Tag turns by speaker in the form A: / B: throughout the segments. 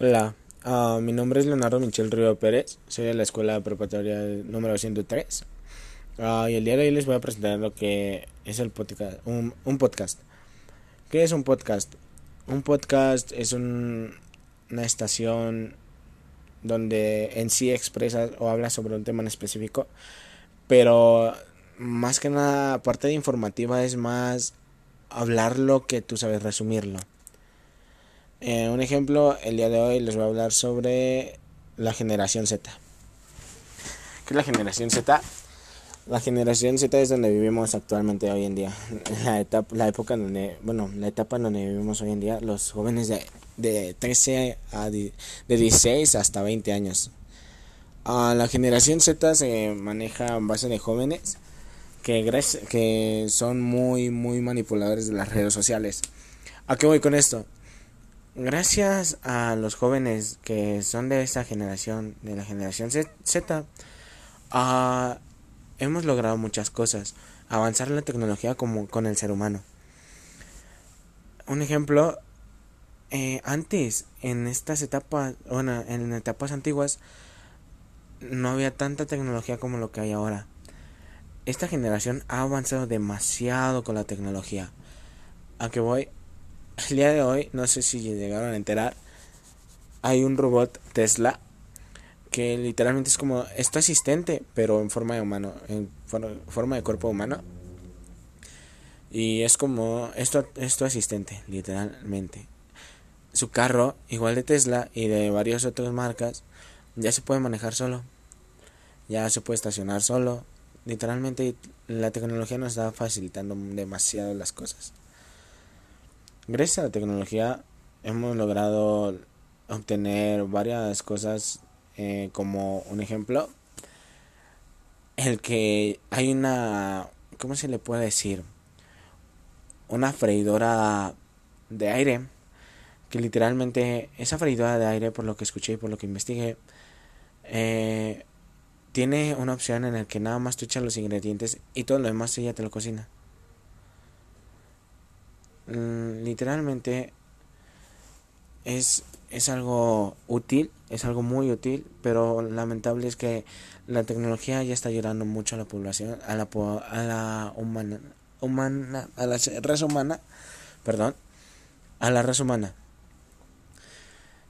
A: Hola, uh, mi nombre es Leonardo Michel Río Pérez, soy de la escuela preparatoria número 103 uh, y el día de hoy les voy a presentar lo que es el podcast, un, un podcast. ¿Qué es un podcast? Un podcast es un, una estación donde en sí expresas o hablas sobre un tema en específico, pero más que nada, parte de informativa es más hablarlo que tú sabes resumirlo. Eh, un ejemplo, el día de hoy les voy a hablar sobre la generación Z. ¿Qué es la generación Z? La generación Z es donde vivimos actualmente hoy en día. La etapa, la época donde, bueno, la etapa en donde vivimos hoy en día, los jóvenes de, de 13 a de 16 hasta 20 años. Uh, la generación Z se maneja en base de jóvenes que, que son muy, muy manipuladores de las redes sociales. ¿A qué voy con esto? Gracias a los jóvenes que son de esta generación, de la generación Z, uh, hemos logrado muchas cosas. Avanzar la tecnología como con el ser humano. Un ejemplo, eh, antes, en estas etapas, bueno, en etapas antiguas, no había tanta tecnología como lo que hay ahora. Esta generación ha avanzado demasiado con la tecnología. ¿A qué voy? El día de hoy, no sé si llegaron a enterar, hay un robot Tesla que literalmente es como esto asistente, pero en forma de humano, en forma de cuerpo humano. Y es como esto, esto asistente, literalmente. Su carro, igual de Tesla y de varias otras marcas, ya se puede manejar solo. Ya se puede estacionar solo. Literalmente la tecnología nos está facilitando demasiado las cosas. Gracias a la tecnología hemos logrado obtener varias cosas eh, como un ejemplo el que hay una ¿cómo se le puede decir? una freidora de aire que literalmente esa freidora de aire por lo que escuché y por lo que investigué eh, tiene una opción en la que nada más tú echas los ingredientes y todo lo demás ella te lo cocina Mm, literalmente es, es algo útil, es algo muy útil, pero lamentable es que la tecnología ya está ayudando mucho a la población, a la, a la humana, humana, a la raza humana, perdón, a la raza humana.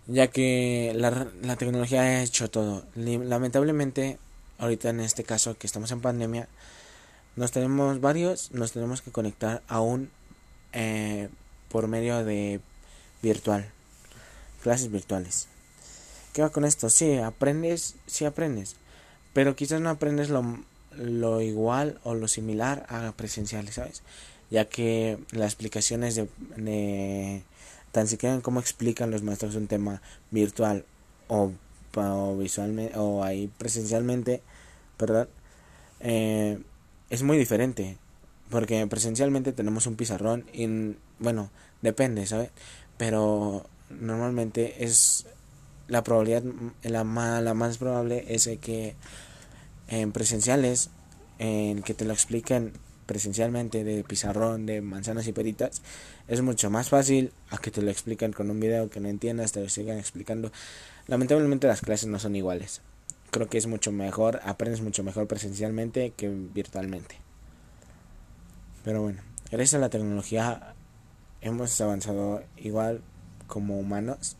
A: Ya que la, la tecnología ha hecho todo. Lamentablemente, ahorita en este caso que estamos en pandemia, nos tenemos varios, nos tenemos que conectar a un eh, por medio de virtual, clases virtuales. ¿Qué va con esto? Sí, aprendes, sí aprendes, pero quizás no aprendes lo, lo igual o lo similar a presenciales, ¿sabes? Ya que las explicaciones de, de tan siquiera en cómo explican los maestros un tema virtual o, o visualmente o ahí presencialmente, ¿verdad? Eh, es muy diferente. Porque presencialmente tenemos un pizarrón y, bueno, depende, ¿sabes? Pero normalmente es la probabilidad, la, más, la más probable es que en presenciales, en que te lo expliquen presencialmente de pizarrón, de manzanas y peritas, es mucho más fácil a que te lo expliquen con un video que no entiendas, te lo sigan explicando. Lamentablemente las clases no son iguales. Creo que es mucho mejor, aprendes mucho mejor presencialmente que virtualmente. Pero bueno, gracias a la tecnología hemos avanzado igual como humanos.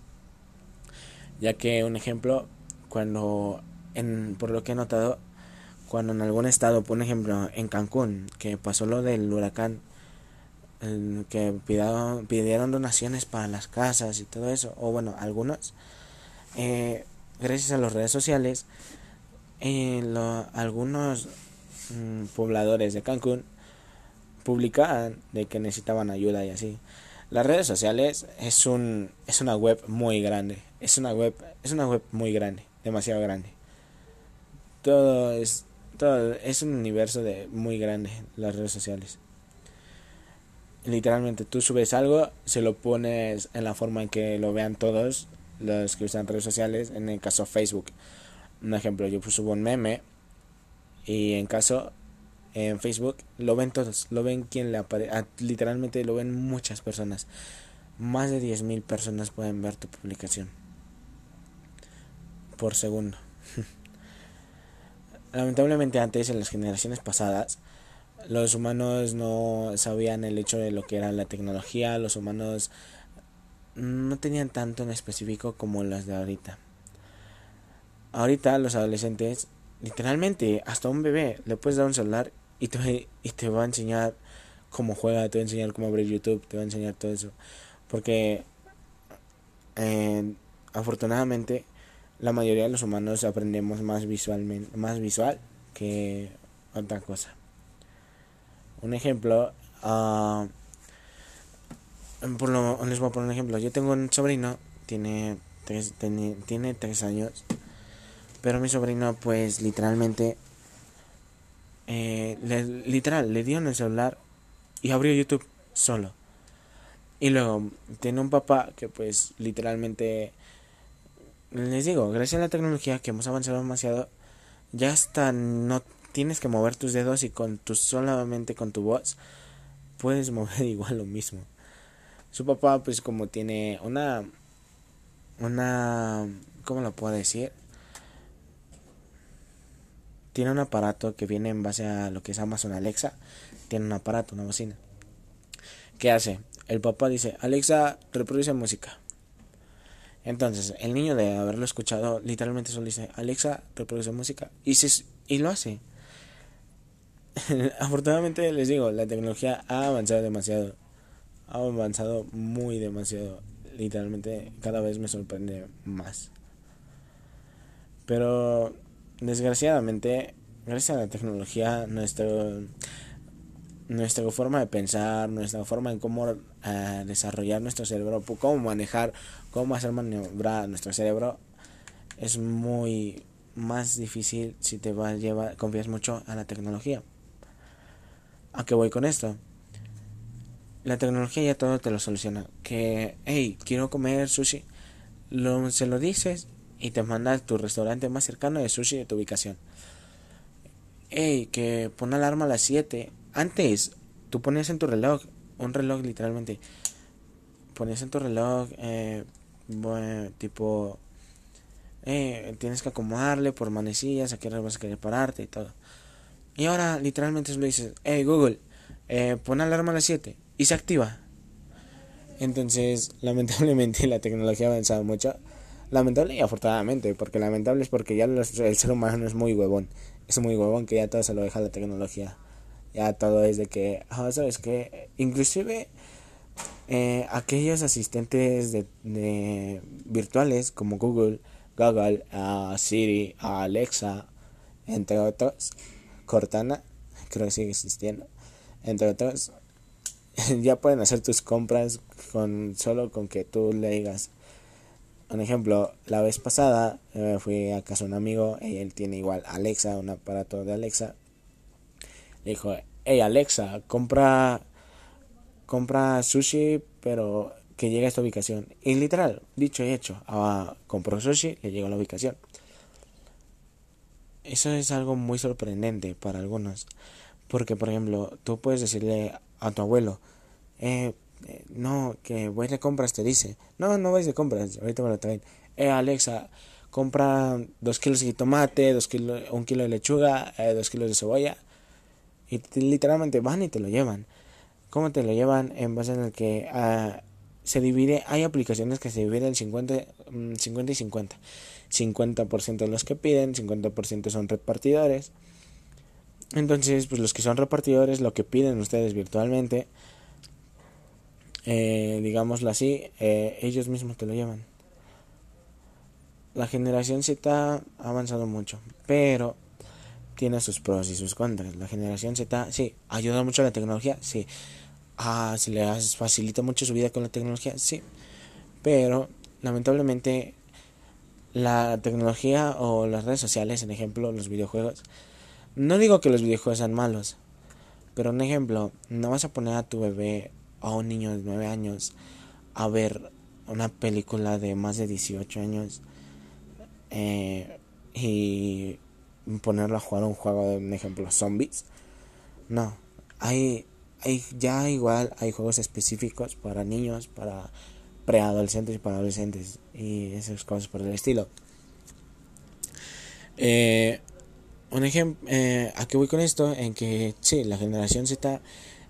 A: Ya que un ejemplo, cuando, en, por lo que he notado, cuando en algún estado, por ejemplo en Cancún, que pasó lo del huracán, que pidieron, pidieron donaciones para las casas y todo eso, o bueno, algunos, eh, gracias a las redes sociales, eh, algunos mm, pobladores de Cancún publicaban de que necesitaban ayuda y así. Las redes sociales es un es una web muy grande, es una web es una web muy grande, demasiado grande. Todo es todo es un universo de muy grande las redes sociales. Literalmente tú subes algo, se lo pones en la forma en que lo vean todos los que usan redes sociales, en el caso Facebook. Un ejemplo, yo subo un meme y en caso en Facebook, lo ven todos, lo ven quien le aparece, ah, literalmente lo ven muchas personas. Más de 10.000 personas pueden ver tu publicación. por segundo. Lamentablemente antes, en las generaciones pasadas, los humanos no sabían el hecho de lo que era la tecnología, los humanos no tenían tanto en específico como las de ahorita. Ahorita los adolescentes, literalmente, hasta un bebé le puedes dar un celular y te, y te va a enseñar cómo juega, te va a enseñar cómo abrir YouTube, te va a enseñar todo eso. Porque afortunadamente la mayoría de los humanos aprendemos más visualmente, más visual que otra cosa. Un ejemplo, uh, por lo, les voy a poner un ejemplo. Yo tengo un sobrino, tiene tres, tiene, tiene tres años, pero mi sobrino pues literalmente, eh, literal, le dio en el celular y abrió YouTube solo. Y luego tiene un papá que pues literalmente les digo, gracias a la tecnología que hemos avanzado demasiado, ya hasta no tienes que mover tus dedos y con tu solamente con tu voz puedes mover igual lo mismo. Su papá pues como tiene una una ¿cómo lo puedo decir? Tiene un aparato que viene en base a lo que es Amazon Alexa, tiene un aparato, una bocina. ¿Qué hace? El papá dice, "Alexa, reproduce música." Entonces, el niño de haberlo escuchado, literalmente solo dice, Alexa, reproduce música. Y, se, y lo hace. Afortunadamente, les digo, la tecnología ha avanzado demasiado. Ha avanzado muy demasiado. Literalmente, cada vez me sorprende más. Pero, desgraciadamente, gracias a la tecnología, nuestro nuestra forma de pensar, nuestra forma en cómo eh, desarrollar nuestro cerebro, cómo manejar, cómo hacer maniobrar nuestro cerebro, es muy más difícil si te vas llevar, confías mucho a la tecnología. ¿A qué voy con esto? La tecnología ya todo te lo soluciona. Que, hey, quiero comer sushi. Lo, se lo dices y te manda a tu restaurante más cercano de sushi de tu ubicación. Hey, que pon alarma a las 7 antes, tú ponías en tu reloj, un reloj literalmente, ponías en tu reloj, eh, tipo, eh, tienes que acomodarle por manecillas, a qué hora vas a querer pararte y todo. Y ahora literalmente lo dices, hey Google, eh, pon alarma a las 7 y se activa. Entonces, lamentablemente la tecnología ha avanzado mucho. Lamentable y afortunadamente, porque lamentable es porque ya el ser humano es muy huevón. Es muy huevón que ya todo se lo deja la tecnología ya todo es de que, ah, ¿sabes que Inclusive eh, aquellos asistentes de, virtuales como Google, Google, Siri, Alexa, entre otros, Cortana, creo que sigue existiendo, entre otros, ya pueden hacer tus compras con solo con que tú le digas. Un ejemplo, la vez pasada eh, fui a casa de un amigo y él tiene igual Alexa, un aparato de Alexa, dijo, hey Alexa, compra, compra sushi, pero que llegue a esta ubicación. Y literal, dicho y hecho, ah, compró sushi, le llegó a la ubicación. Eso es algo muy sorprendente para algunos. Porque, por ejemplo, tú puedes decirle a tu abuelo, eh, eh no, que voy de compras, te dice. No, no vais de compras, ahorita me lo traen. Eh, Alexa, compra dos kilos de tomate, dos kilos, un kilo de lechuga, eh, dos kilos de cebolla y literalmente van y te lo llevan. ¿Cómo te lo llevan? En base en el que uh, se divide, hay aplicaciones que se dividen en 50, 50 y 50. 50% los que piden, 50% son repartidores. Entonces, pues los que son repartidores, lo que piden ustedes virtualmente, eh, digámoslo así, eh, ellos mismos te lo llevan. La generación Z ha avanzado mucho, pero tiene sus pros y sus contras. La generación Z, sí, ayuda mucho a la tecnología, sí. Ah, se le facilita mucho su vida con la tecnología, sí. Pero, lamentablemente, la tecnología o las redes sociales, en ejemplo, los videojuegos, no digo que los videojuegos sean malos, pero un ejemplo, no vas a poner a tu bebé a un niño de 9 años a ver una película de más de 18 años eh, y ponerlo a jugar un juego de un ejemplo zombies no hay hay ya igual hay juegos específicos para niños para preadolescentes y para adolescentes y esas cosas por el estilo Eh, un ejemplo, eh, ¿a qué voy con esto? En que sí, la generación Z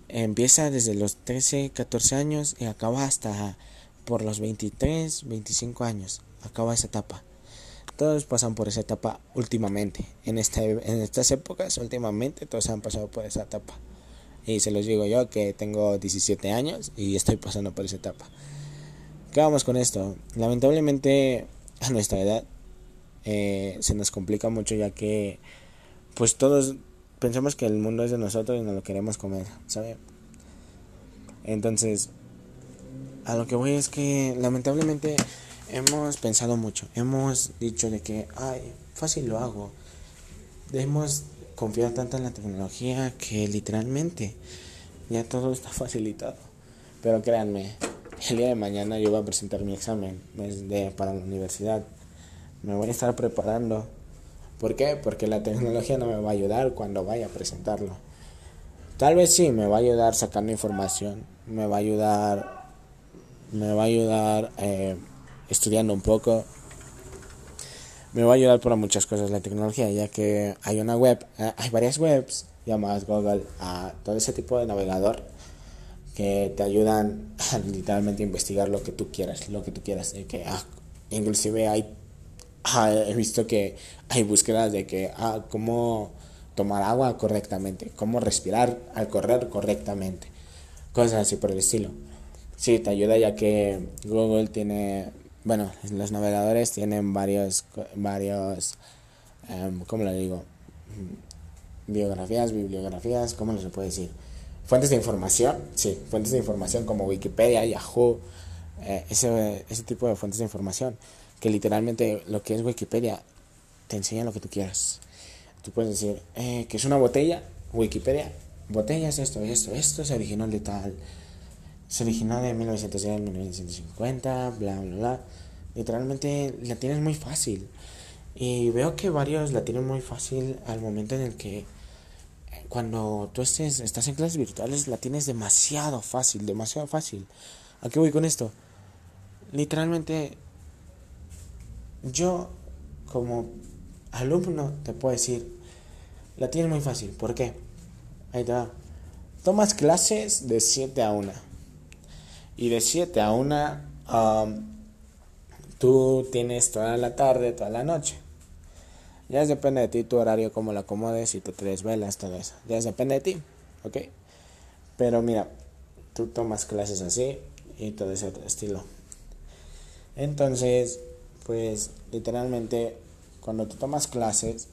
A: empieza desde los 13, 14 años y acaba hasta por los 23, 25 años. Acaba esa etapa. Todos pasan por esa etapa últimamente. En, esta, en estas épocas, últimamente, todos han pasado por esa etapa. Y se los digo yo que tengo 17 años y estoy pasando por esa etapa. ¿Qué vamos con esto? Lamentablemente, a nuestra edad, eh, se nos complica mucho ya que pues todos pensamos que el mundo es de nosotros y no lo queremos comer, ¿sabe? Entonces, a lo que voy es que lamentablemente hemos pensado mucho, hemos dicho de que, ay, fácil lo hago. Hemos confiado tanto en la tecnología que literalmente ya todo está facilitado. Pero créanme, el día de mañana yo voy a presentar mi examen de, para la universidad. Me voy a estar preparando ¿Por qué? Porque la tecnología no me va a ayudar cuando vaya a presentarlo. Tal vez sí, me va a ayudar sacando información, me va a ayudar, me va a ayudar eh, estudiando un poco, me va a ayudar por muchas cosas la tecnología, ya que hay una web, eh, hay varias webs llamadas Google, a todo ese tipo de navegador que te ayudan a literalmente investigar lo que tú quieras, lo que tú quieras, que ah, inclusive hay He visto que hay búsquedas de que, ah, cómo tomar agua correctamente, cómo respirar al correr correctamente, cosas así por el estilo. Sí, te ayuda ya que Google tiene, bueno, los navegadores tienen varios, varios, um, ¿cómo lo digo? Biografías, bibliografías, ¿cómo se puede decir? Fuentes de información, sí, fuentes de información como Wikipedia, Yahoo, eh, ese, ese tipo de fuentes de información que literalmente lo que es Wikipedia te enseña lo que tú quieras. Tú puedes decir eh, que es una botella, Wikipedia, botella es esto, esto, esto se originó de tal, se originó de 1910 1950, bla, bla, bla. Literalmente la tienes muy fácil. Y veo que varios la tienen muy fácil al momento en el que cuando tú estés, estás en clases virtuales la tienes demasiado fácil, demasiado fácil. ¿A qué voy con esto? Literalmente yo como alumno te puedo decir, la tienes muy fácil. ¿Por qué? Ahí te. Tomas clases de 7 a 1. Y de 7 a 1 um, tú tienes toda la tarde, toda la noche. Ya depende de ti tu horario, cómo lo acomodes, y te tres velas, todo eso. Ya depende de ti, ¿ok? Pero mira, tú tomas clases así y todo ese estilo. Entonces, pues literalmente cuando tú tomas clases,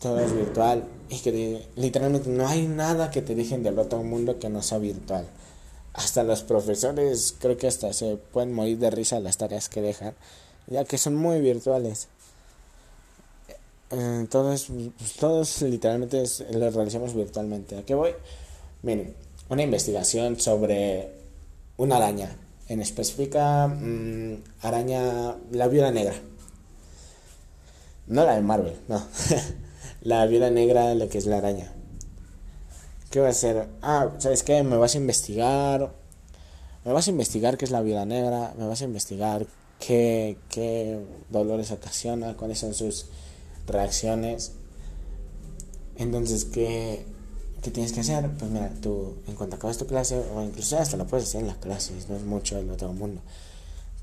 A: todo es virtual y que literalmente no hay nada que te dejen del otro mundo que no sea virtual. Hasta los profesores creo que hasta se pueden morir de risa las tareas que dejan, ya que son muy virtuales. Todos, pues, todos literalmente lo realizamos virtualmente. ¿A qué voy? Miren, una investigación sobre una araña en específica mm, araña, la viuda negra. No la de Marvel, no. la viuda negra, lo que es la araña. ¿Qué va a hacer? Ah, ¿sabes qué? Me vas a investigar. Me vas a investigar qué es la viuda negra. Me vas a investigar qué, qué dolores ocasiona, cuáles son sus reacciones. Entonces, ¿qué, ¿Qué tienes que hacer? Pues mira, tú en cuanto acabas tu clase, o incluso hasta lo puedes hacer en las clases, no es mucho el otro mundo.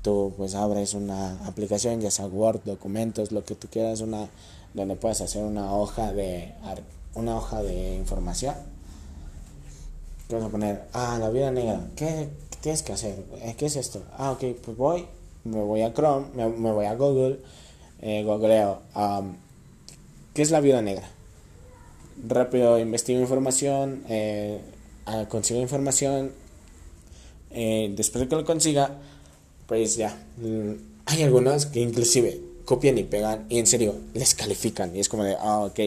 A: Tú pues abres una aplicación, ya sea Word, documentos, lo que tú quieras, una donde puedas hacer una hoja de una hoja de información. ¿Qué vas a poner? Ah, la vida negra. ¿Qué, tienes que hacer? Eh, ¿Qué es esto? Ah, ok, pues voy, me voy a Chrome, me, voy a Google, eh, googleo, ¿qué es la vida negra? Rápido investigo información, eh, ah, consigo información, eh, después de que lo consiga, pues ya, mm, hay algunos que inclusive copian y pegan y en serio les califican y es como de, ah, ok.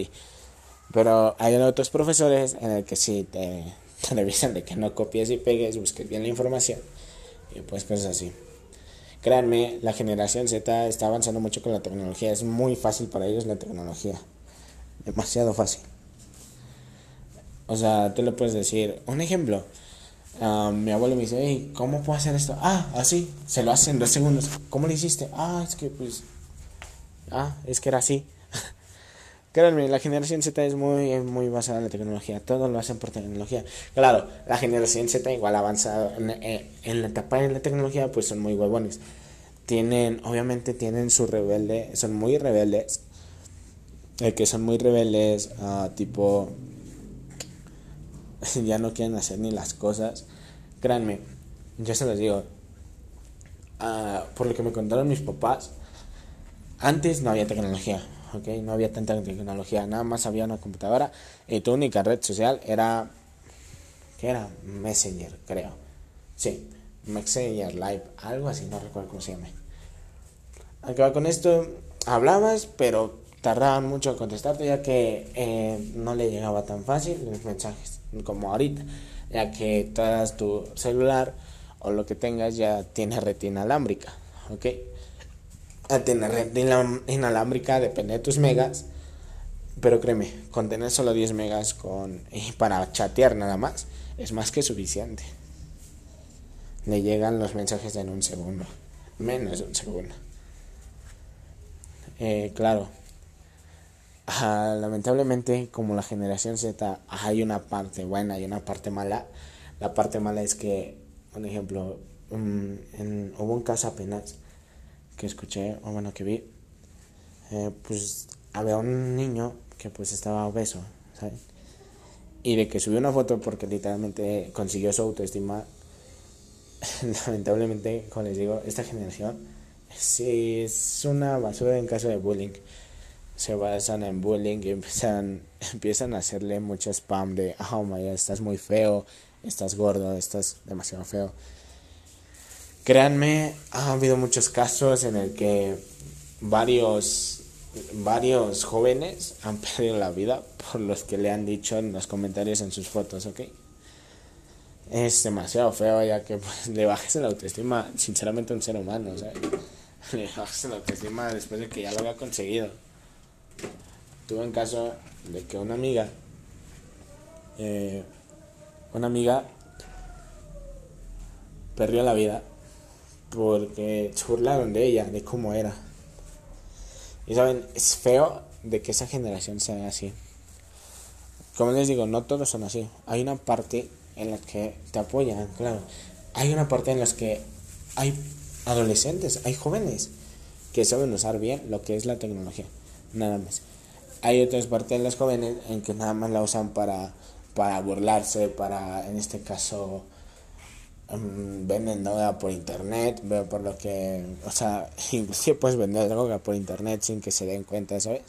A: Pero hay otros profesores en el que sí te, te de que no copies y pegues, busques bien la información y pues cosas así. Créanme, la generación Z está avanzando mucho con la tecnología, es muy fácil para ellos la tecnología, demasiado fácil. O sea, tú le puedes decir, un ejemplo. Ah, mi abuelo me dice, ¿cómo puedo hacer esto? Ah, así, se lo hace en dos segundos. ¿Cómo lo hiciste? Ah, es que pues. Ah, es que era así. Créanme, la generación Z es muy, muy basada en la tecnología. Todo lo hacen por tecnología. Claro, la generación Z igual avanza en, la etapa de la tecnología, pues son muy huevones. Tienen, obviamente tienen su rebelde, son muy rebeldes. Eh, que son muy rebeldes, uh, tipo, ya no quieren hacer ni las cosas. Créanme, yo se los digo, uh, por lo que me contaron mis papás, antes no había tecnología, ¿ok? No había tanta tecnología, nada más había una computadora y tu única red social era, ¿qué era? Messenger, creo. Sí, Messenger Live, algo así, no recuerdo cómo se llama. Acaba con esto, hablabas, pero tardaban mucho en contestarte ya que eh, no le llegaba tan fácil los mensajes como ahorita, ya que todas tu celular o lo que tengas ya tiene retina alámbrica, ¿ok? a tener red inalámbrica depende de tus megas. Pero créeme, con tener solo 10 megas con, y para chatear nada más es más que suficiente. Le llegan los mensajes en un segundo, menos de un segundo. Eh, claro, ah, lamentablemente como la generación Z hay una parte buena y una parte mala. La parte mala es que, por ejemplo, en, hubo un caso apenas que escuché, o bueno, que vi, eh, pues había un niño que pues estaba obeso, ¿sabes? Y de que subió una foto porque literalmente consiguió su autoestima, lamentablemente, como les digo, esta generación sí es una basura en caso de bullying. Se basan en bullying y empiezan, empiezan a hacerle mucho spam de, oh my God, estás muy feo, estás gordo, estás demasiado feo. Créanme, ha habido muchos casos en el que varios, varios jóvenes han perdido la vida por los que le han dicho en los comentarios en sus fotos, ¿ok? Es demasiado feo ya que pues, le bajes la autoestima, sinceramente, a un ser humano, sea, le bajes la autoestima después de que ya lo había conseguido. Tuve un caso de que una amiga, eh, una amiga perdió la vida porque se burlaron de ella, de cómo era. Y saben, es feo de que esa generación sea así. Como les digo, no todos son así. Hay una parte en la que te apoyan, claro. Hay una parte en la que hay adolescentes, hay jóvenes que saben usar bien lo que es la tecnología, nada más. Hay otras partes en las jóvenes en que nada más la usan para, para burlarse, para, en este caso, Mm, venden droga por internet, veo por lo que, o sea, inclusive puedes vender droga por internet sin que se den cuenta, ¿sabes?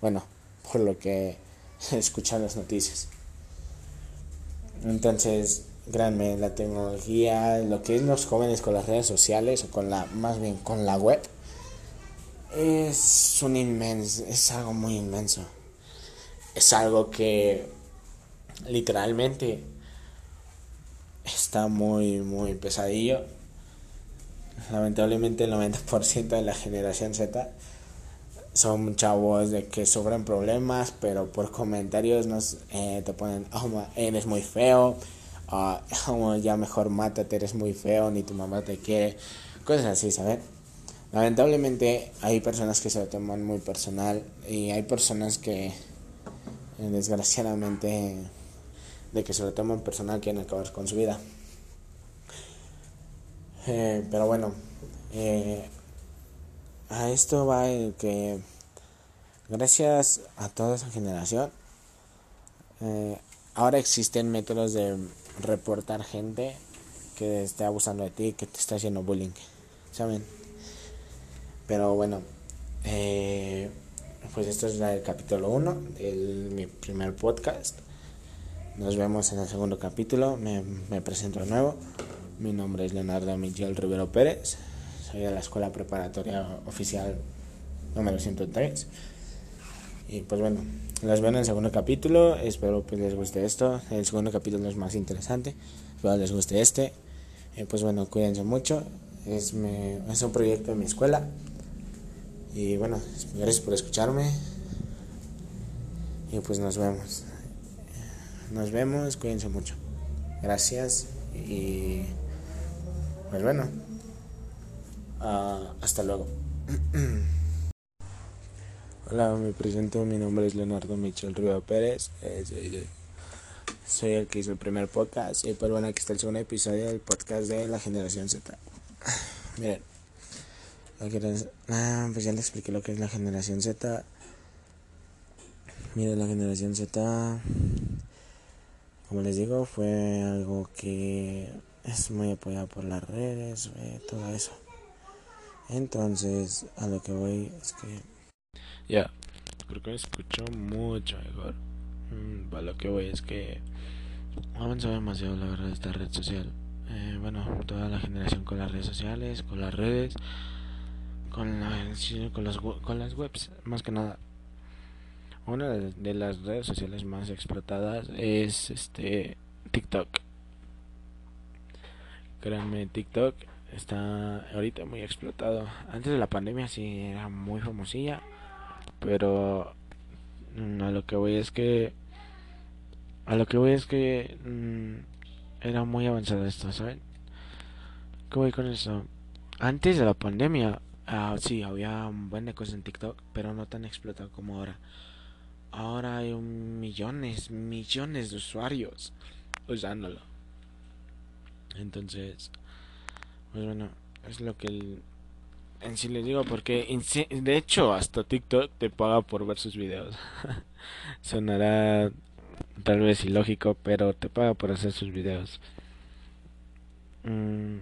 A: Bueno, por lo que escuchan las noticias. Entonces, créanme, la tecnología, lo que es los jóvenes con las redes sociales, o con la, más bien con la web, es un inmenso, es algo muy inmenso. Es algo que literalmente está muy, muy pesadillo. Lamentablemente el 90% de la generación Z son chavos de que sobran problemas, pero por comentarios nos eh, te ponen, oh, eres muy feo, uh, ya mejor mátate, eres muy feo, ni tu mamá te quiere, cosas así, ¿sabes? Lamentablemente hay personas que se lo toman muy personal y hay personas que eh, desgraciadamente de que se lo toman personal quieren acabar con su vida. Eh, pero bueno, eh, a esto va el que gracias a toda esa generación, ahora existen métodos de reportar gente que esté abusando de ti, que te está haciendo bullying, ¿saben? Pero bueno, pues esto es el capítulo 1 de mi primer podcast. Nos vemos en el segundo capítulo. Me, me presento de nuevo. Mi nombre es Leonardo Miguel Rivero Pérez. Soy de la Escuela Preparatoria Oficial número 103. Y pues bueno, los veo en el segundo capítulo. Espero que les guste esto. El segundo capítulo es más interesante. Espero les guste este. Y pues bueno, cuídense mucho. Es, me, es un proyecto de mi escuela. Y bueno, gracias por escucharme. Y pues nos vemos. Nos vemos, cuídense mucho. Gracias y pues bueno, uh, hasta luego. Hola, me presento, mi nombre es Leonardo Michel Río Pérez, eh, soy, el que hizo el primer podcast y pues bueno, aquí está el segundo episodio del podcast de la generación Z. Miren, ah, pues ya les expliqué lo que es la generación Z. Miren, la generación Z, como les digo, fue algo que es muy apoyado por las redes, eh, todo eso. Entonces, a lo que voy es que... Ya, creo que me escucho mucho mejor. Mm, a lo que voy es que ha avanzado demasiado la verdad esta red social. Eh, bueno, toda la generación con las redes sociales, con las redes, con, la, con, las, con las webs, más que nada. Una de las redes sociales más explotadas es este TikTok. Créanme, TikTok está ahorita muy explotado. Antes de la pandemia sí era muy famosilla, pero mm, a lo que voy es que a lo que voy es que mm, era muy avanzado esto, ¿saben? ¿Qué voy con eso? Antes de la pandemia, ah, sí, había un buen de cosas en TikTok, pero no tan explotado como ahora. Ahora hay millones, millones de usuarios usándolo. Entonces, pues bueno, es lo que en sí les digo, porque de hecho hasta TikTok te paga por ver sus videos. Sonará tal vez ilógico, pero te paga por hacer sus videos. Mm.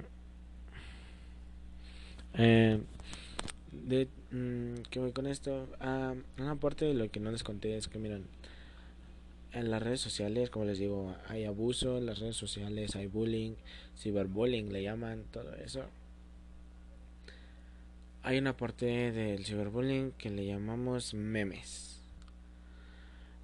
A: Eh, de, mm, ¿Qué voy con esto? Ah, una parte de lo que no les conté es que, miren, en las redes sociales, como les digo, hay abuso en las redes sociales, hay bullying, ciberbullying le llaman, todo eso. Hay una parte del ciberbullying que le llamamos memes.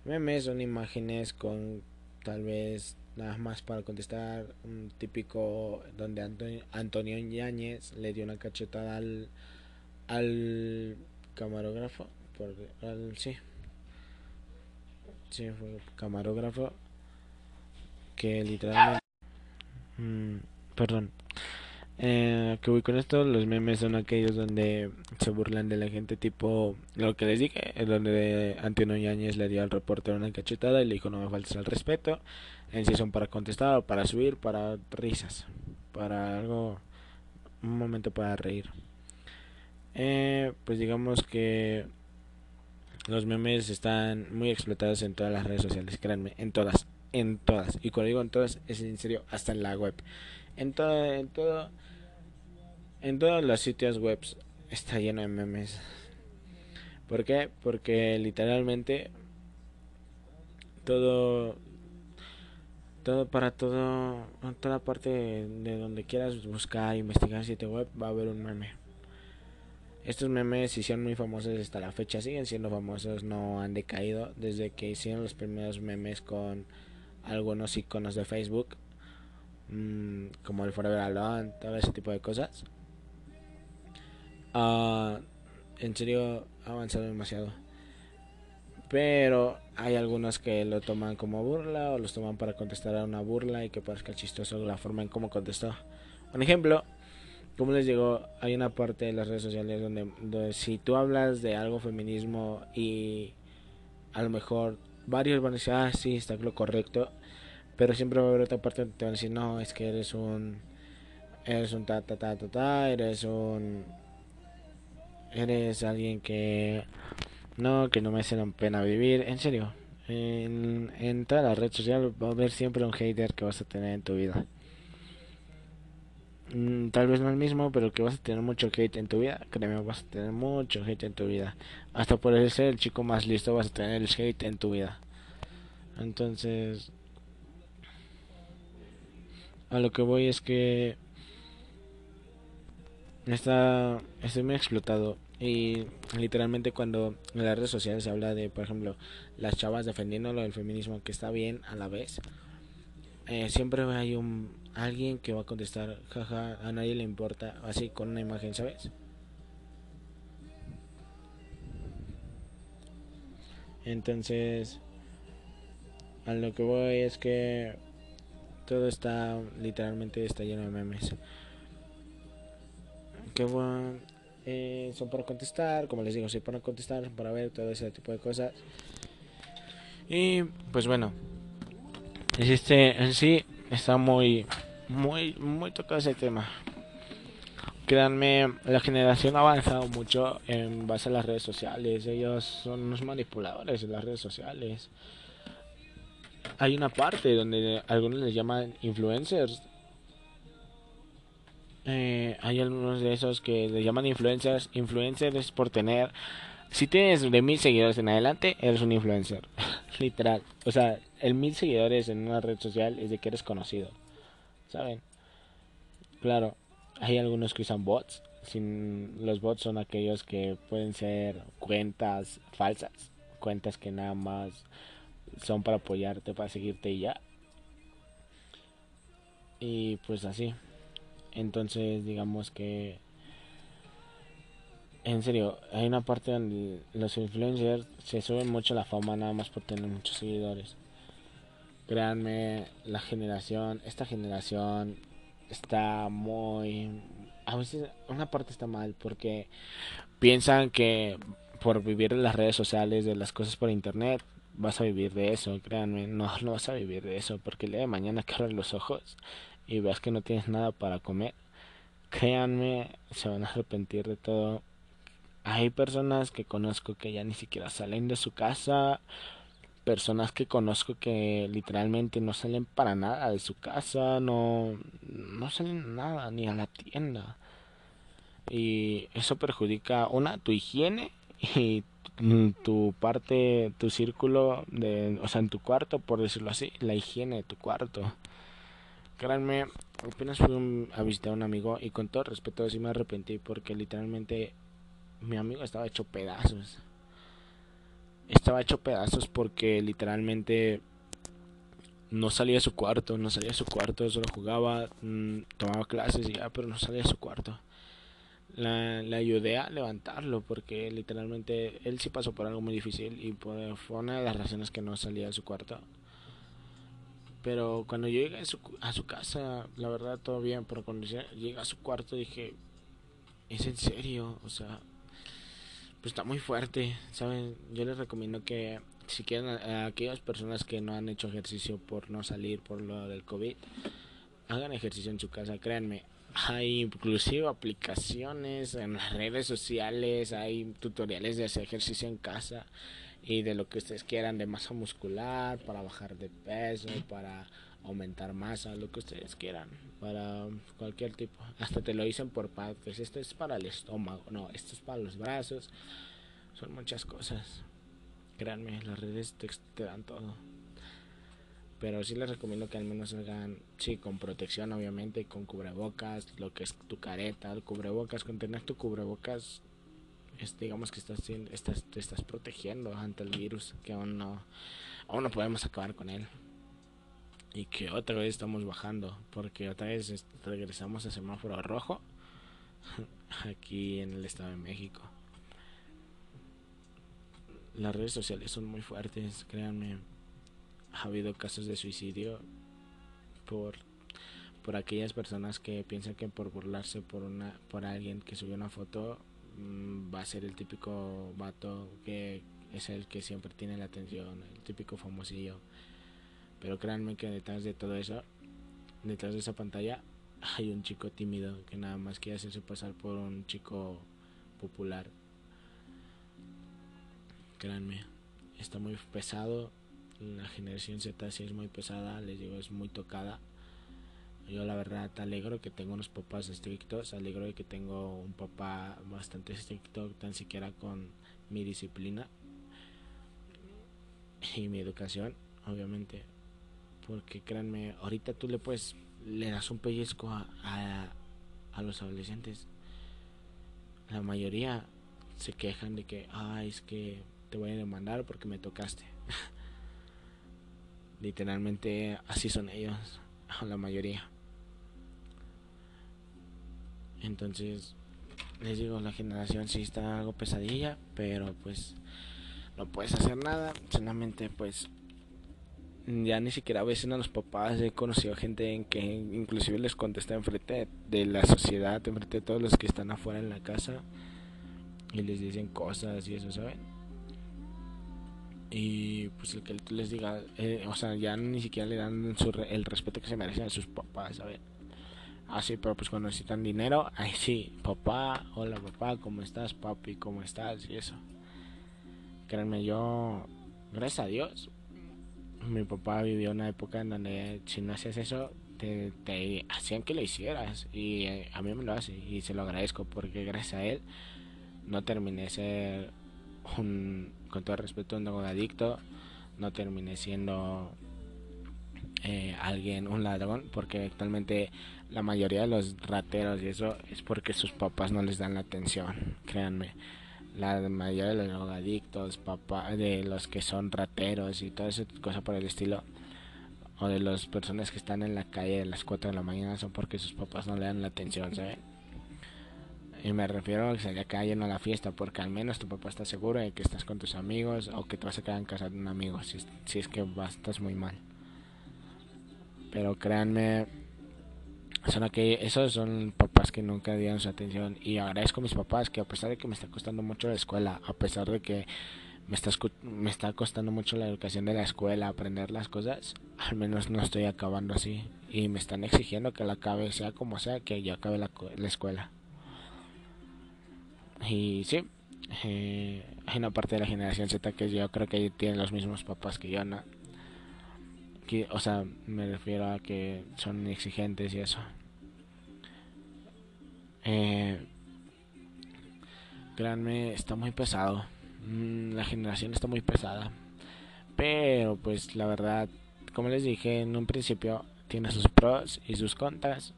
A: Memes son imágenes con tal vez nada más para contestar un típico donde Antonio, Antonio Yáñez le dio una cachetada al, al camarógrafo, por, al, sí, Sí, fue camarógrafo. Que literalmente. Mm, perdón. Eh, que voy con esto, los memes son aquellos donde se burlan de la gente, tipo lo que les dije, donde Antonio Yáñez le dio al reportero una cachetada y le dijo no me faltes al respeto. En sí son para contestar, para subir, para risas, para algo, un momento para reír. Eh, pues digamos que los memes están muy explotados en todas las redes sociales, créanme, en todas, en todas. Y cuando digo en todas, es en serio, hasta en la web. En todo, en todo, en todos los sitios web está lleno de memes. ¿Por qué? Porque literalmente todo, todo para todo, toda parte de donde quieras buscar, investigar sitio web, va a haber un meme. Estos memes hicieron muy famosos hasta la fecha, siguen siendo famosos, no han decaído desde que hicieron los primeros memes con algunos iconos de Facebook, mmm, como el Forever Alone, todo ese tipo de cosas. Uh, en serio, ha avanzado demasiado. Pero hay algunos que lo toman como burla o los toman para contestar a una burla y que parezca chistoso la forma en cómo contestó. Un ejemplo como les digo, hay una parte de las redes sociales donde, si tú hablas de algo feminismo y a lo mejor varios van a decir, ah, sí, está lo correcto, pero siempre va a haber otra parte donde te van a decir, no, es que eres un, eres un ta, ta, ta, ta, ta, eres un, eres alguien que, no, que no me hace la pena vivir, en serio, en, en toda la red social va a haber siempre un hater que vas a tener en tu vida. Mm, tal vez no el mismo, pero que vas a tener mucho hate en tu vida. Créeme, vas a tener mucho hate en tu vida. Hasta por ser el chico más listo, vas a tener el hate en tu vida. Entonces, a lo que voy es que está, estoy muy explotado. Y literalmente cuando en las redes sociales se habla de, por ejemplo, las chavas defendiendo lo del feminismo, que está bien a la vez, eh, siempre hay un alguien que va a contestar, jaja, a nadie le importa, así con una imagen, ¿sabes? Entonces, a lo que voy es que todo está literalmente está lleno de memes. Qué bueno. Eh, son para contestar, como les digo, sí para contestar, para ver todo ese tipo de cosas. Y pues bueno, este en sí está muy, muy, muy tocado ese tema. Créanme, la generación ha avanzado mucho en base a las redes sociales. Ellos son unos manipuladores de las redes sociales. Hay una parte donde algunos les llaman influencers. Eh, hay algunos de esos que les llaman influencers. Influencers por tener. Si tienes de mil seguidores en adelante, eres un influencer. Literal. O sea, el mil seguidores en una red social es de que eres conocido. ¿Saben? Claro hay algunos que usan bots. Sin, los bots son aquellos que pueden ser cuentas falsas, cuentas que nada más son para apoyarte, para seguirte y ya. Y pues así. Entonces digamos que... En serio, hay una parte donde los influencers se suben mucho la fama nada más por tener muchos seguidores. Créanme, la generación, esta generación está muy... A veces una parte está mal porque piensan que por vivir en las redes sociales, de las cosas por internet, vas a vivir de eso. Créanme, no, no vas a vivir de eso porque el día de mañana que abres los ojos y veas que no tienes nada para comer, créanme, se van a arrepentir de todo. Hay personas que conozco que ya ni siquiera salen de su casa personas que conozco que literalmente no salen para nada de su casa, no, no salen nada, ni a la tienda. Y eso perjudica, una, tu higiene y tu parte, tu círculo, de, o sea, en tu cuarto, por decirlo así, la higiene de tu cuarto. Créanme, apenas fui a visitar a un amigo y con todo respeto sí me arrepentí porque literalmente mi amigo estaba hecho pedazos estaba hecho pedazos porque literalmente no salía de su cuarto, no salía de su cuarto, solo jugaba, mm, tomaba clases y ya, pero no salía de su cuarto. La, ayudé a levantarlo porque literalmente él sí pasó por algo muy difícil y fue una de las razones que no salía de su cuarto. Pero cuando yo llegué a su, a su casa, la verdad todo bien, pero cuando llegué a su cuarto dije, ¿es en serio? O sea, pues está muy fuerte, ¿saben? Yo les recomiendo que si quieren aquellas personas que no han hecho ejercicio por no salir por lo del COVID, hagan ejercicio en su casa, créanme. Hay inclusive aplicaciones en las redes sociales, hay tutoriales de hacer ejercicio en casa y de lo que ustedes quieran de masa muscular, para bajar de peso, para aumentar masa, lo que ustedes quieran, para cualquier tipo. Hasta te lo dicen por partes. Esto es para el estómago, no, esto es para los brazos. Son muchas cosas. Créanme, las redes te, dan todo. Pero sí les recomiendo que al menos hagan, sí, con protección, obviamente, con cubrebocas, lo que es tu careta, el cubrebocas, con tener tu cubrebocas, es, digamos que estás, estás, te estás protegiendo ante el virus, que aún no, aún no podemos acabar con él y que otra vez estamos bajando porque otra vez regresamos a semáforo rojo aquí en el Estado de México. Las redes sociales son muy fuertes, créanme. Ha habido casos de suicidio por por aquellas personas que piensan que por burlarse por una por alguien que subió una foto mm, va a ser el típico vato que es el que siempre tiene la atención, el típico famosillo pero créanme que detrás de todo eso, detrás de esa pantalla, hay un chico tímido que nada más quiere hacerse pasar por un chico popular. Créanme, está muy pesado. La generación Z sí es muy pesada, les digo, es muy tocada. Yo la verdad alegro que tengo unos papás estrictos, alegro de que tengo un papá bastante estricto, tan siquiera con mi disciplina y mi educación, obviamente porque créanme, ahorita tú le puedes, le das un pellizco a, a, los adolescentes. La mayoría se quejan de que, ay, es que te voy a demandar porque me tocaste. Literalmente así son ellos, la mayoría. Entonces, les digo, la generación sí está algo pesadilla, pero pues no puedes hacer nada, solamente pues ya ni siquiera a a los papás he conocido gente en que inclusive les contesta enfrente de la sociedad, enfrente de todos los que están afuera en la casa, y les dicen cosas y eso, ¿saben? Y pues el que les diga, eh, o sea, ya ni siquiera le dan el respeto que se merecen a sus papás, ¿saben? Ah, pero pues cuando necesitan dinero, ahí sí, papá, hola papá, ¿cómo estás, papi? ¿Cómo estás? Y eso. Créanme, yo, gracias a Dios, mi papá vivió una época en donde si no hacías eso, te, hacían que lo hicieras. Y eh, a mí me lo hace y se lo agradezco porque gracias a él no terminé ser un, con todo respeto, un drogadicto. No terminé siendo eh, alguien, un ladrón, porque actualmente la mayoría de los rateros y eso es porque sus papás no les dan la atención, créanme. La mayoría de los drogadictos, papá, de los que son rateros y toda esa cosa por el estilo, o de las personas que están en la calle a las 4 de la mañana son porque sus papás no le dan la atención, ¿saben? Y me refiero a que se calle a la fiesta, porque al menos tu papá está seguro de que estás con tus amigos o que te vas a quedar en casa de un amigo, si, si es que vas, estás muy mal. Pero créanme, son que esos son papás que nunca dieron su atención y agradezco a mis papás que a pesar de que me está costando mucho la escuela, a pesar de que me está, me está costando mucho la educación de la escuela, aprender las cosas, al menos no estoy acabando así y me están exigiendo que la acabe, sea como sea, que yo acabe la, la escuela. Y sí, eh, hay una parte de la generación Z que yo creo que tienen los mismos papás que yo, ¿no? o sea, me refiero a que son exigentes y eso. Eh, créanme, está muy pesado. Mm, la generación está muy pesada. Pero pues la verdad, como les dije en un principio, tiene sus pros y sus contras.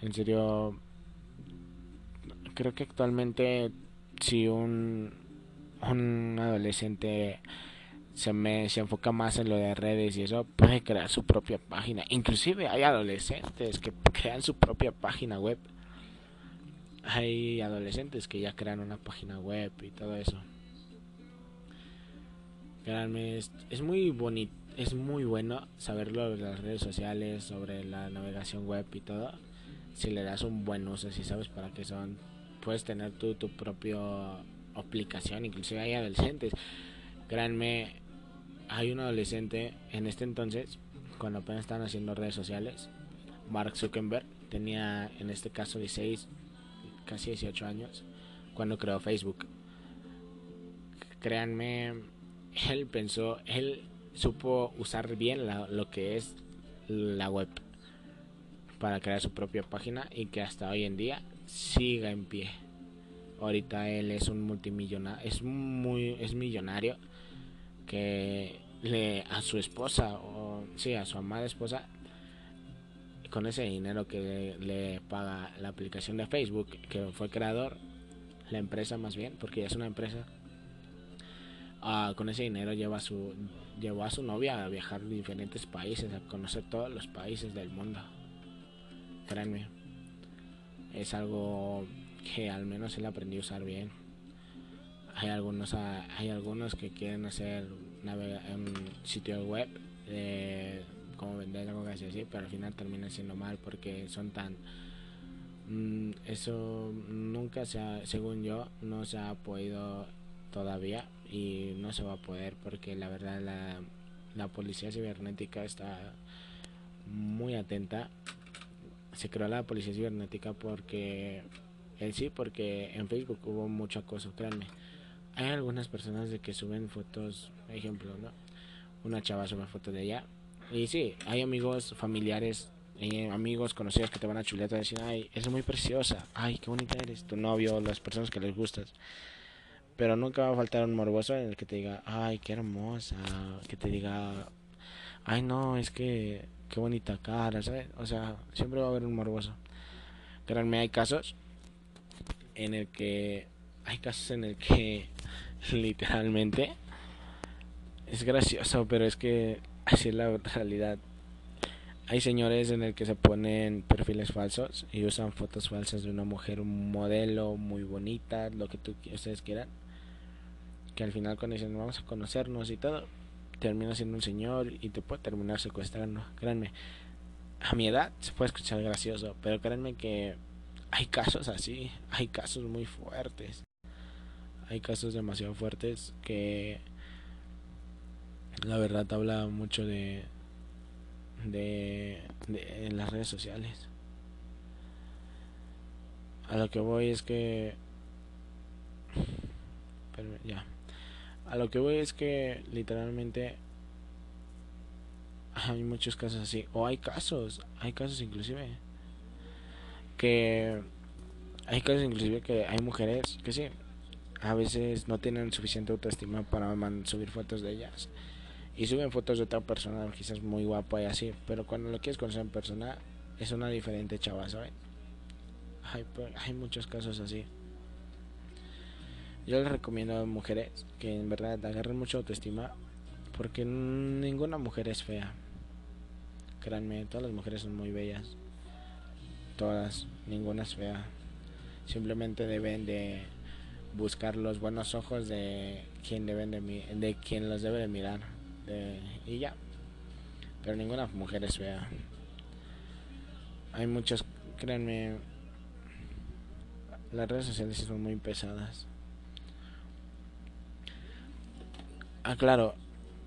A: En serio, creo que actualmente si un, un adolescente se, me, se enfoca más en lo de redes y eso, puede crear su propia página. Inclusive hay adolescentes que crean su propia página web. Hay adolescentes que ya crean una página web y todo eso. Créanme, es, muy bonito, es muy bueno saberlo de las redes sociales, sobre la navegación web y todo. Si le das un buen uso, si sabes para qué son, puedes tener tu, tu propia aplicación, inclusive hay adolescentes. Créanme, hay un adolescente en este entonces, cuando apenas estaban haciendo redes sociales, Mark Zuckerberg tenía en este caso 16, casi 18 años, cuando creó Facebook. Créanme, él pensó, él supo usar bien lo que es la web para crear su propia página y que hasta hoy en día siga en pie. Ahorita él es un multimillonario, es muy es millonario que le a su esposa o sí a su amada esposa con ese dinero que le, paga la aplicación de Facebook que fue creador la empresa más bien porque es una empresa uh, con ese dinero lleva a su llevó a su novia a viajar a diferentes países a conocer todos los países del mundo. Créanme es algo que al menos él aprendió a usar bien hay algunos hay algunos que quieren hacer en sitio web eh, como vender algo así pero al final termina siendo mal porque son tan mm, eso nunca se ha, según yo no se ha podido todavía y no se va a poder porque la verdad la, la policía cibernética está muy atenta. Se creó la policía cibernética porque en sí porque en Facebook hubo mucho acoso créanme hay algunas personas de que suben fotos, ejemplo, ¿no? Una chava sube fotos de ella. Y sí, hay amigos, familiares, eh, amigos, conocidos que te van a chulear, te decir, ay, es muy preciosa, ay, qué bonita eres, tu novio, las personas que les gustas. Pero nunca va a faltar un morboso en el que te diga, ay, qué hermosa, que te diga, ay, no, es que, qué bonita cara, ¿sabes? O sea, siempre va a haber un morboso. Créanme, hay casos en el que, hay casos en el que literalmente. Es gracioso, pero es que así es la realidad. Hay señores en el que se ponen perfiles falsos y usan fotos falsas de una mujer, un modelo muy bonita, lo que tú, ustedes quieran. Que al final cuando dicen vamos a conocernos y todo, termina siendo un señor y te puede terminar secuestrando. Créanme, a mi edad se puede escuchar gracioso, pero créanme que hay casos así, hay casos muy fuertes. Hay casos demasiado fuertes que la verdad habla mucho de de, de en las redes sociales. A lo que voy es que ya. A lo que voy es que literalmente hay muchos casos así o hay casos, hay casos inclusive que hay casos inclusive que hay mujeres que sí a veces no tienen suficiente autoestima para subir fotos de ellas y suben fotos de otra persona quizás muy guapa y así pero cuando lo quieres conocer en persona es una diferente chava ¿saben? hay, hay muchos casos así yo les recomiendo a mujeres que en verdad agarren mucha autoestima porque ninguna mujer es fea créanme todas las mujeres son muy bellas todas, ninguna es fea. Simplemente deben de buscar los buenos ojos de quien deben de, de quien los debe de mirar y ya. Pero ninguna mujer es fea. Hay muchas, créanme, las redes sociales son muy pesadas. Ah, claro,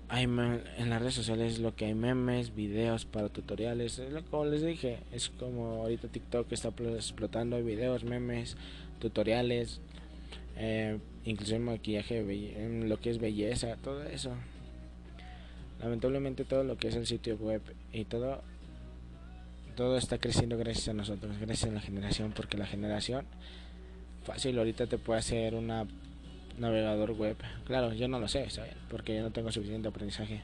A: hay en las redes sociales lo que hay memes, videos para tutoriales, como les dije, es como ahorita TikTok está explotando videos, memes, tutoriales, eh, incluso maquillaje, lo que es belleza, todo eso. Lamentablemente todo lo que es el sitio web y todo todo está creciendo gracias a nosotros, gracias a la generación, porque la generación fácil ahorita te puede hacer una navegador web. Claro, yo no lo sé, Porque yo no tengo suficiente aprendizaje.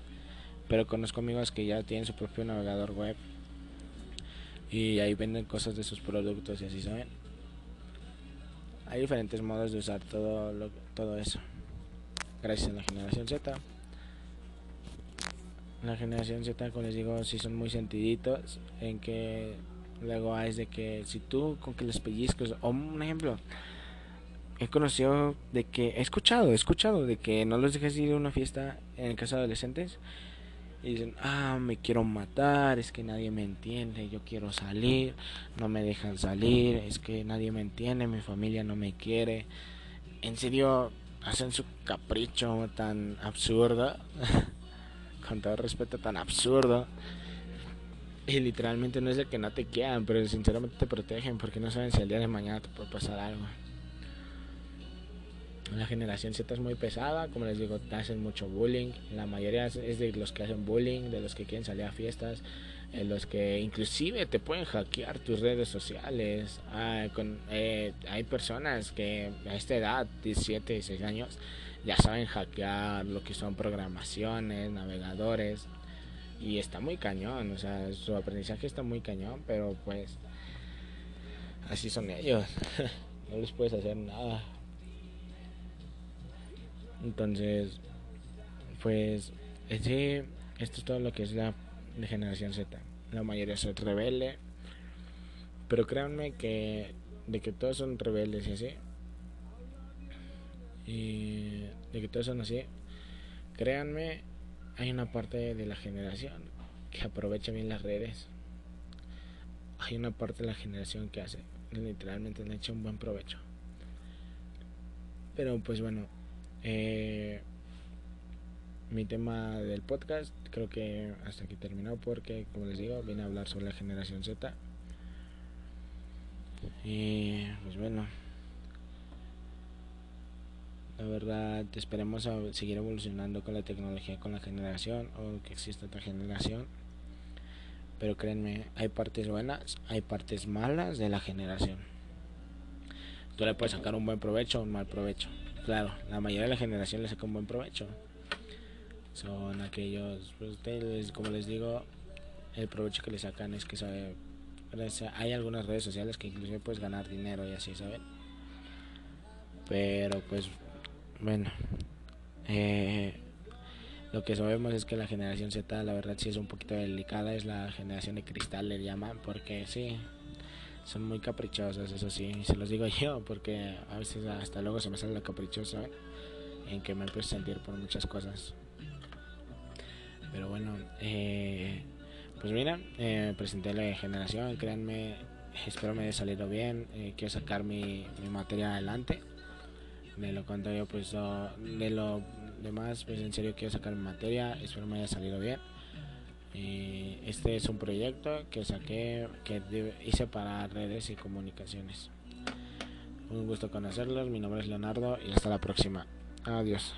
A: Pero conozco amigos que ya tienen su propio navegador web. Y ahí venden cosas de sus productos y así, ¿saben? Hay diferentes modos de usar todo, lo, todo eso. Gracias a la generación Z. La generación Z, como les digo, si son muy sentiditos. En que luego es de que si tú con que les pellizcos, o un ejemplo, he conocido de que, he escuchado, he escuchado de que no los dejes ir a una fiesta en casa de adolescentes y dicen, ah, me quiero matar, es que nadie me entiende, yo quiero salir, no me dejan salir, es que nadie me entiende, mi familia no me quiere. En serio, hacen su capricho tan absurdo, con todo respeto, tan absurdo. Y literalmente no es de que no te quieran, pero sinceramente te protegen porque no saben si el día de mañana te puede pasar algo. La generación Z es muy pesada, como les digo, hacen mucho bullying. La mayoría es de los que hacen bullying, de los que quieren salir a fiestas, en los que inclusive te pueden hackear tus redes sociales. Ah, con, eh, hay personas que a esta edad, 17, 16 años, ya saben hackear lo que son programaciones, navegadores. Y está muy cañón, o sea, su aprendizaje está muy cañón, pero pues así son ellos. no les puedes hacer nada. Entonces, pues, ese, esto es todo lo que es la generación Z. La mayoría es rebelde. Pero créanme que de que todos son rebeldes y así. Y de que todos son así. Créanme, hay una parte de la generación que aprovecha bien las redes. Hay una parte de la generación que hace, literalmente le echa un buen provecho. Pero pues bueno, eh, mi tema del podcast creo que hasta aquí terminó porque, como les digo, vine a hablar sobre la generación Z. Y pues bueno, la verdad esperemos a seguir evolucionando con la tecnología, con la generación o que exista otra generación. Pero créanme, hay partes buenas, hay partes malas de la generación. Tú le puedes sacar un buen provecho o un mal provecho claro, la mayoría de la generación le saca un buen provecho. Son aquellos, pues, como les digo, el provecho que le sacan es que sabe, hay algunas redes sociales que inclusive puedes ganar dinero y así, ¿saben? Pero pues, bueno, eh, lo que sabemos es que la generación Z, la verdad, sí es un poquito delicada, es la generación de cristal, le llaman, porque sí, son muy caprichosas, eso sí, y se los digo yo, porque a veces hasta luego se me sale la caprichosa en que me empiezo a sentir por muchas cosas. Pero bueno, eh, pues mira, eh, presenté la generación, créanme, espero me haya salido bien. Eh, quiero sacar mi, mi materia adelante. De lo contrario, pues de lo demás, pues en serio quiero sacar mi materia. Espero me haya salido bien. Y este es un proyecto que saqué, que hice para redes y comunicaciones. Un gusto conocerlos. Mi nombre es Leonardo y hasta la próxima. Adiós.